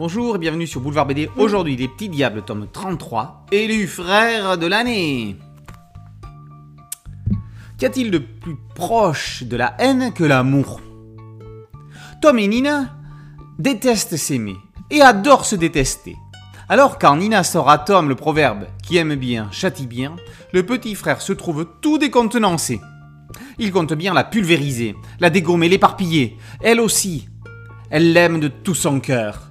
Bonjour et bienvenue sur Boulevard BD. Aujourd'hui, Les Petits Diables, tome 33, élu frère de l'année. Qu'y a-t-il de plus proche de la haine que l'amour? Tom et Nina détestent s'aimer et adorent se détester. Alors quand Nina sort à Tom le proverbe qui aime bien châtie bien, le petit frère se trouve tout décontenancé. Il compte bien la pulvériser, la dégommer, l'éparpiller. Elle aussi, elle l'aime de tout son cœur.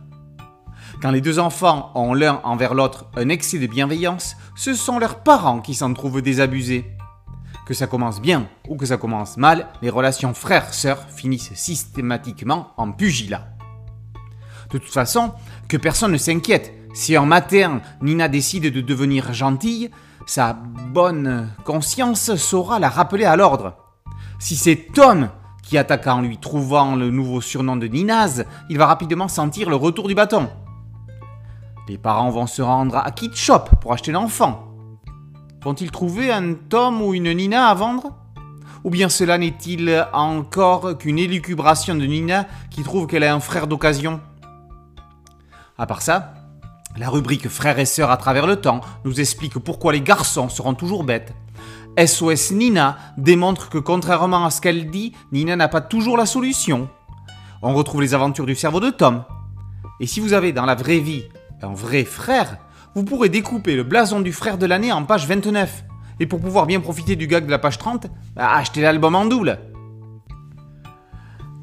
Quand les deux enfants ont l'un envers l'autre un excès de bienveillance, ce sont leurs parents qui s'en trouvent désabusés. Que ça commence bien ou que ça commence mal, les relations frères-sœurs finissent systématiquement en pugilat. De toute façon, que personne ne s'inquiète, si en matin Nina décide de devenir gentille, sa bonne conscience saura la rappeler à l'ordre. Si c'est Tom qui attaque en lui trouvant le nouveau surnom de Ninaz, il va rapidement sentir le retour du bâton. Les parents vont se rendre à Kit Shop pour acheter l'enfant. Vont-ils trouver un Tom ou une Nina à vendre? Ou bien cela n'est-il encore qu'une élucubration de Nina qui trouve qu'elle a un frère d'occasion? À part ça, la rubrique frères et sœurs à travers le temps nous explique pourquoi les garçons seront toujours bêtes. SOS Nina démontre que contrairement à ce qu'elle dit, Nina n'a pas toujours la solution. On retrouve les aventures du cerveau de Tom. Et si vous avez dans la vraie vie un vrai frère, vous pourrez découper le blason du frère de l'année en page 29. Et pour pouvoir bien profiter du gag de la page 30, bah, achetez l'album en double.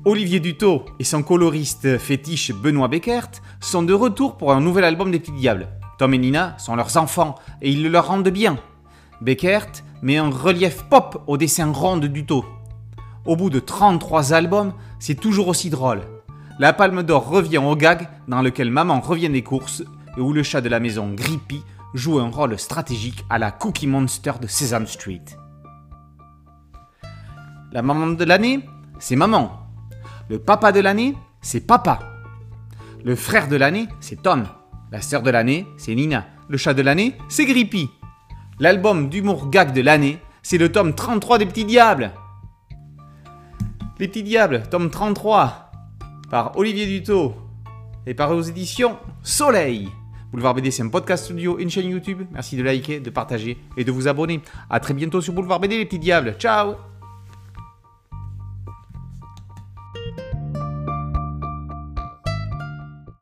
Olivier Dutot et son coloriste fétiche Benoît Beckert sont de retour pour un nouvel album des Petits Diables. Tom et Nina sont leurs enfants et ils le leur rendent bien. Beckert met un relief pop au dessin rond de Dutot. Au bout de 33 albums, c'est toujours aussi drôle. La Palme d'Or revient au gag dans lequel maman revient des courses et où le chat de la maison Grippy joue un rôle stratégique à la Cookie Monster de Sesame Street. La maman de l'année, c'est maman. Le papa de l'année, c'est papa. Le frère de l'année, c'est Tom. La sœur de l'année, c'est Nina. Le chat de l'année, c'est Grippy. L'album d'humour gag de l'année, c'est le tome 33 des Petits Diables. Les Petits Diables, tome 33 par Olivier Dutot et par aux éditions Soleil. Boulevard BD, c'est un podcast studio, une chaîne YouTube. Merci de liker, de partager et de vous abonner. A très bientôt sur Boulevard BD, les petits diables. Ciao